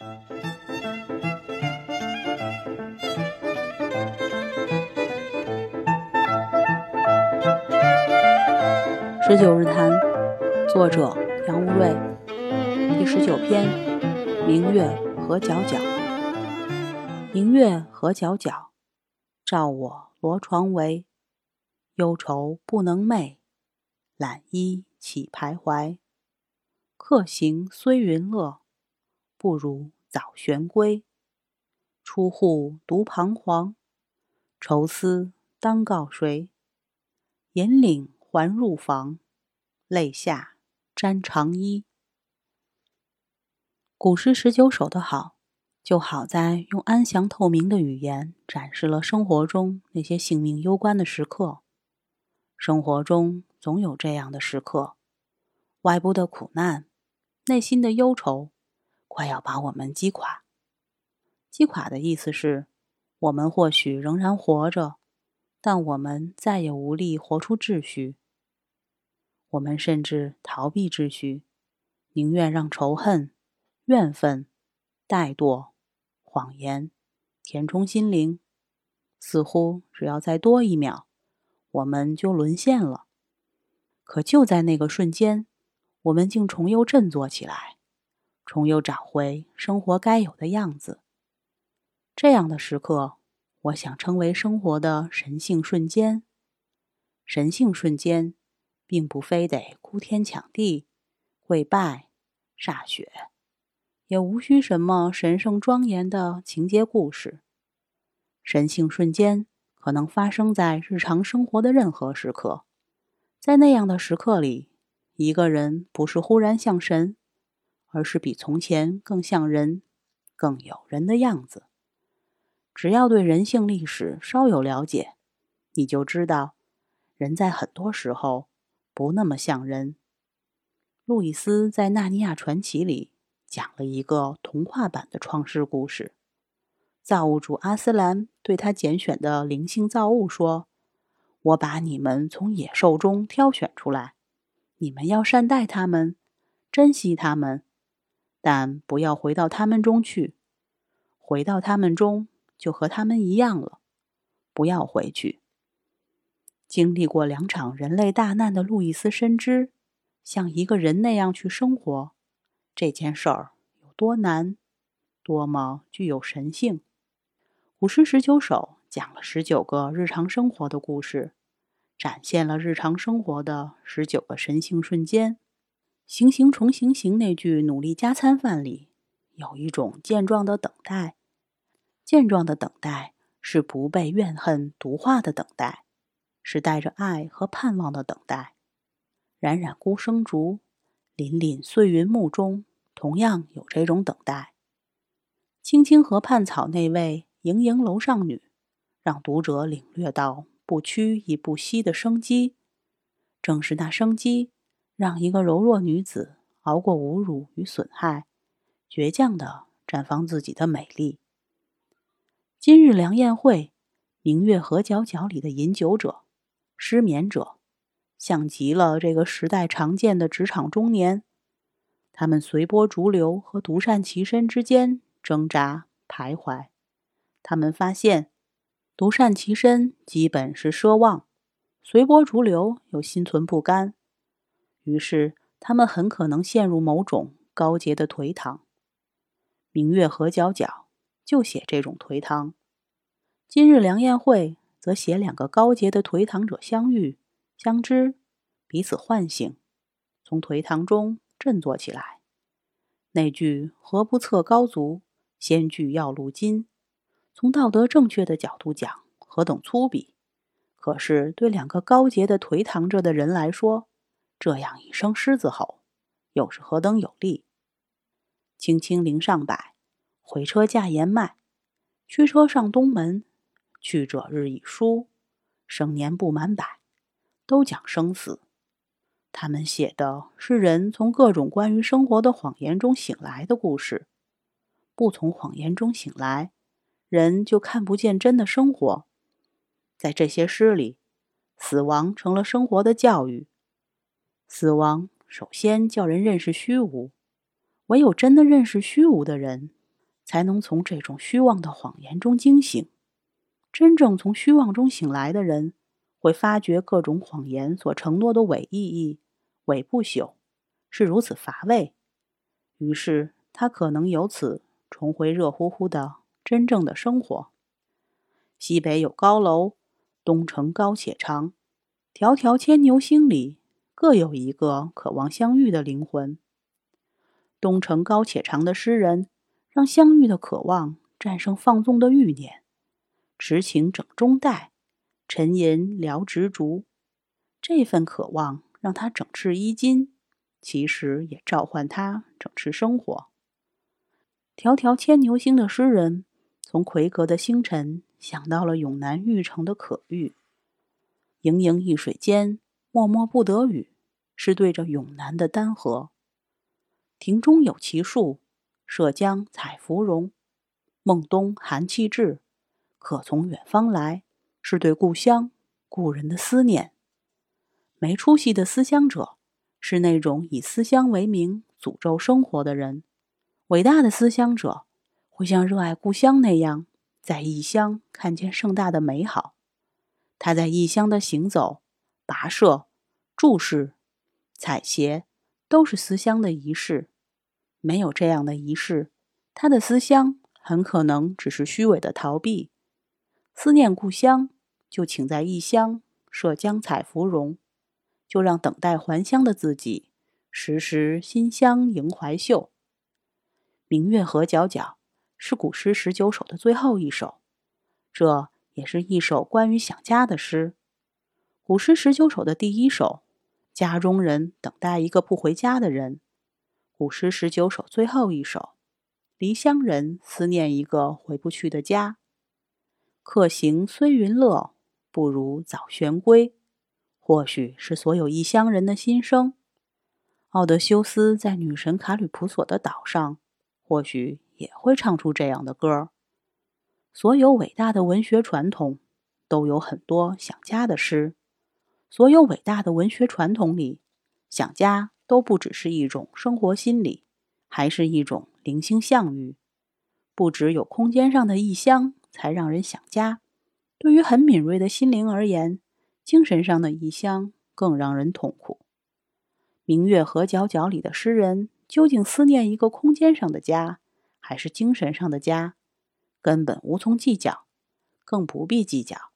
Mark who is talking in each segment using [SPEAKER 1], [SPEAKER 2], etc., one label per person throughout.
[SPEAKER 1] 十九日谈，作者杨无瑞，第十九篇：明月何皎皎。明月何皎皎，照我罗床围。忧愁不能寐，懒衣起徘徊。客行虽云乐，不如早旋归。出户独彷徨，愁思当告谁？引领还入房，泪下沾长衣。古诗十九首的好，就好在用安详透明的语言，展示了生活中那些性命攸关的时刻。生活中总有这样的时刻，外部的苦难，内心的忧愁，快要把我们击垮。击垮的意思是，我们或许仍然活着。但我们再也无力活出秩序，我们甚至逃避秩序，宁愿让仇恨、怨愤、怠惰、谎言填充心灵。似乎只要再多一秒，我们就沦陷了。可就在那个瞬间，我们竟重又振作起来，重又找回生活该有的样子。这样的时刻。我想称为生活的神性瞬间。神性瞬间，并不非得哭天抢地、跪拜、歃血，也无需什么神圣庄严的情节故事。神性瞬间可能发生在日常生活的任何时刻，在那样的时刻里，一个人不是忽然像神，而是比从前更像人，更有人的样子。只要对人性历史稍有了解，你就知道，人在很多时候不那么像人。路易斯在《纳尼亚传奇》里讲了一个童话版的创世故事。造物主阿斯兰对他拣选的灵性造物说：“我把你们从野兽中挑选出来，你们要善待他们，珍惜他们，但不要回到他们中去。回到他们中。”就和他们一样了，不要回去。经历过两场人类大难的路易斯深知，像一个人那样去生活，这件事儿有多难，多么具有神性。古诗十九首讲了十九个日常生活的故事，展现了日常生活的十九个神性瞬间。行行重行行那句努力加餐饭里，有一种健壮的等待。健壮的等待是不被怨恨毒化的等待，是带着爱和盼望的等待。冉冉孤生竹，凛凛碎云暮中，同样有这种等待。青青河畔草那位盈盈楼上女，让读者领略到不屈亦不息的生机。正是那生机，让一个柔弱女子熬过侮辱与损害，倔强地绽放自己的美丽。今日梁宴会，明月何皎皎里的饮酒者、失眠者，像极了这个时代常见的职场中年。他们随波逐流和独善其身之间挣扎徘徊。他们发现，独善其身基本是奢望，随波逐流又心存不甘。于是，他们很可能陷入某种高洁的颓唐。明月何皎皎。就写这种颓唐，今日良宴会则写两个高洁的颓唐者相遇、相知，彼此唤醒，从颓唐中振作起来。那句“何不测高足，先具要路金”，从道德正确的角度讲，何等粗鄙！可是对两个高洁的颓唐着的人来说，这样一声狮子吼，又是何等有力！轻轻陵上柏。回车驾言迈，驱车上东门。去者日已疏，生年不满百，都讲生死。他们写的是人从各种关于生活的谎言中醒来的故事。不从谎言中醒来，人就看不见真的生活。在这些诗里，死亡成了生活的教育。死亡首先叫人认识虚无，唯有真的认识虚无的人。才能从这种虚妄的谎言中惊醒。真正从虚妄中醒来的人，会发觉各种谎言所承诺的伪意义、伪不朽是如此乏味。于是，他可能由此重回热乎乎的真正的生活。西北有高楼，东城高且长，迢迢牵牛星里，各有一个渴望相遇的灵魂。东城高且长的诗人，让相遇的渴望战胜放纵的欲念。持情整中带，沉吟聊执着。这份渴望让他整治衣襟，其实也召唤他整治生活。迢迢牵牛星的诗人，从魁阁的星辰想到了永南玉城的可遇。盈盈一水间，脉脉不得语，是对着永南的丹河。庭中有奇树，涉江采芙蓉。梦冬寒气至。可从远方来，是对故乡、故人的思念。没出息的思乡者，是那种以思乡为名诅咒生活的人。伟大的思乡者，会像热爱故乡那样，在异乡看见盛大的美好。他在异乡的行走、跋涉、注视、采撷，都是思乡的仪式。没有这样的仪式，他的思乡很可能只是虚伪的逃避。思念故乡，就请在异乡设江采芙蓉，就让等待还乡的自己时时心香迎怀袖。明月何皎皎是古诗十九首的最后一首，这也是一首关于想家的诗。古诗十九首的第一首，家中人等待一个不回家的人；古诗十九首最后一首，离乡人思念一个回不去的家。客行虽云乐，不如早旋归。或许是所有异乡人的心声。奥德修斯在女神卡吕普索的岛上，或许也会唱出这样的歌。所有伟大的文学传统都有很多想家的诗。所有伟大的文学传统里，想家都不只是一种生活心理，还是一种灵性相遇。不只有空间上的异乡。才让人想家。对于很敏锐的心灵而言，精神上的异乡更让人痛苦。明月河皎皎里的诗人，究竟思念一个空间上的家，还是精神上的家？根本无从计较，更不必计较。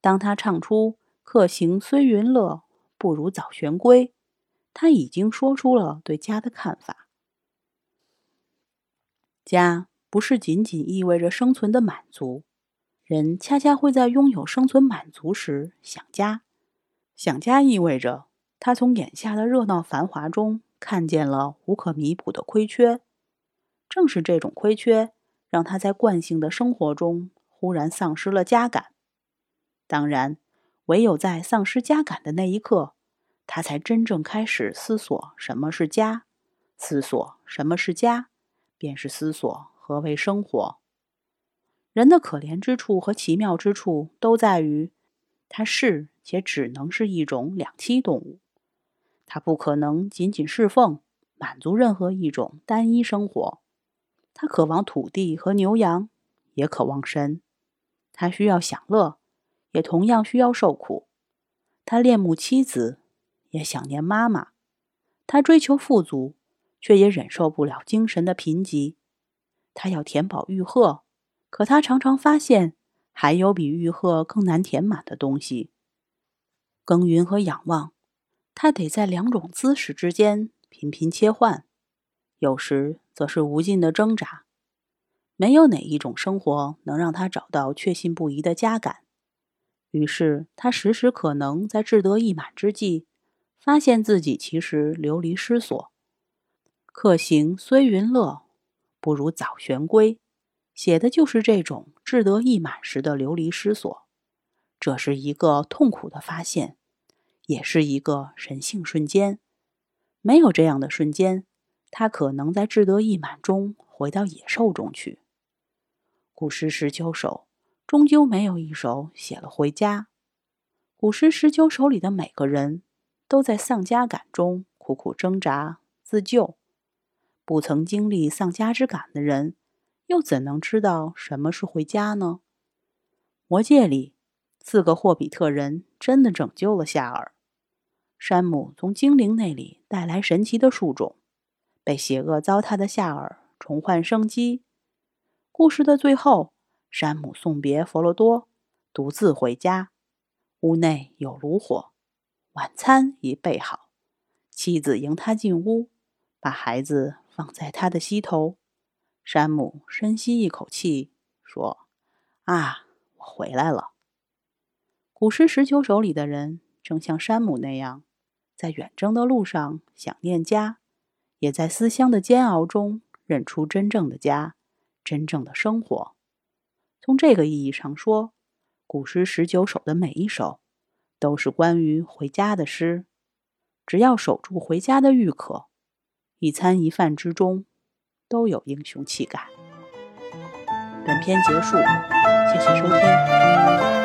[SPEAKER 1] 当他唱出“客行虽云乐，不如早旋归”，他已经说出了对家的看法。家。不是仅仅意味着生存的满足，人恰恰会在拥有生存满足时想家。想家意味着他从眼下的热闹繁华中看见了无可弥补的亏缺。正是这种亏缺，让他在惯性的生活中忽然丧失了家感。当然，唯有在丧失家感的那一刻，他才真正开始思索什么是家。思索什么是家，便是思索。何为生活？人的可怜之处和奇妙之处都在于，它是且只能是一种两栖动物。它不可能仅仅侍奉、满足任何一种单一生活。它渴望土地和牛羊，也渴望神。它需要享乐，也同样需要受苦。他恋慕妻子，也想念妈妈。他追求富足，却也忍受不了精神的贫瘠。他要填饱玉鹤，可他常常发现还有比玉鹤更难填满的东西。耕耘和仰望，他得在两种姿势之间频频切换，有时则是无尽的挣扎。没有哪一种生活能让他找到确信不疑的家感。于是他时时可能在志得意满之际，发现自己其实流离失所。客行虽云乐。不如早旋归，写的就是这种志得意满时的流离失所。这是一个痛苦的发现，也是一个神性瞬间。没有这样的瞬间，他可能在志得意满中回到野兽中去。古诗十九首终究没有一首写了回家。古诗十九首里的每个人都在丧家感中苦苦挣扎自救。不曾经历丧家之感的人，又怎能知道什么是回家呢？魔戒里，四个霍比特人真的拯救了夏尔。山姆从精灵那里带来神奇的树种，被邪恶糟蹋的夏尔重焕生机。故事的最后，山姆送别佛罗多，独自回家。屋内有炉火，晚餐已备好。妻子迎他进屋，把孩子放在他的膝头。山姆深吸一口气，说：“啊。”我回来了。古诗十九首里的人，正像山姆那样，在远征的路上想念家，也在思乡的煎熬中认出真正的家，真正的生活。从这个意义上说，古诗十九首的每一首，都是关于回家的诗。只要守住回家的欲渴，一餐一饭之中，都有英雄气概。本篇结束，谢谢收听。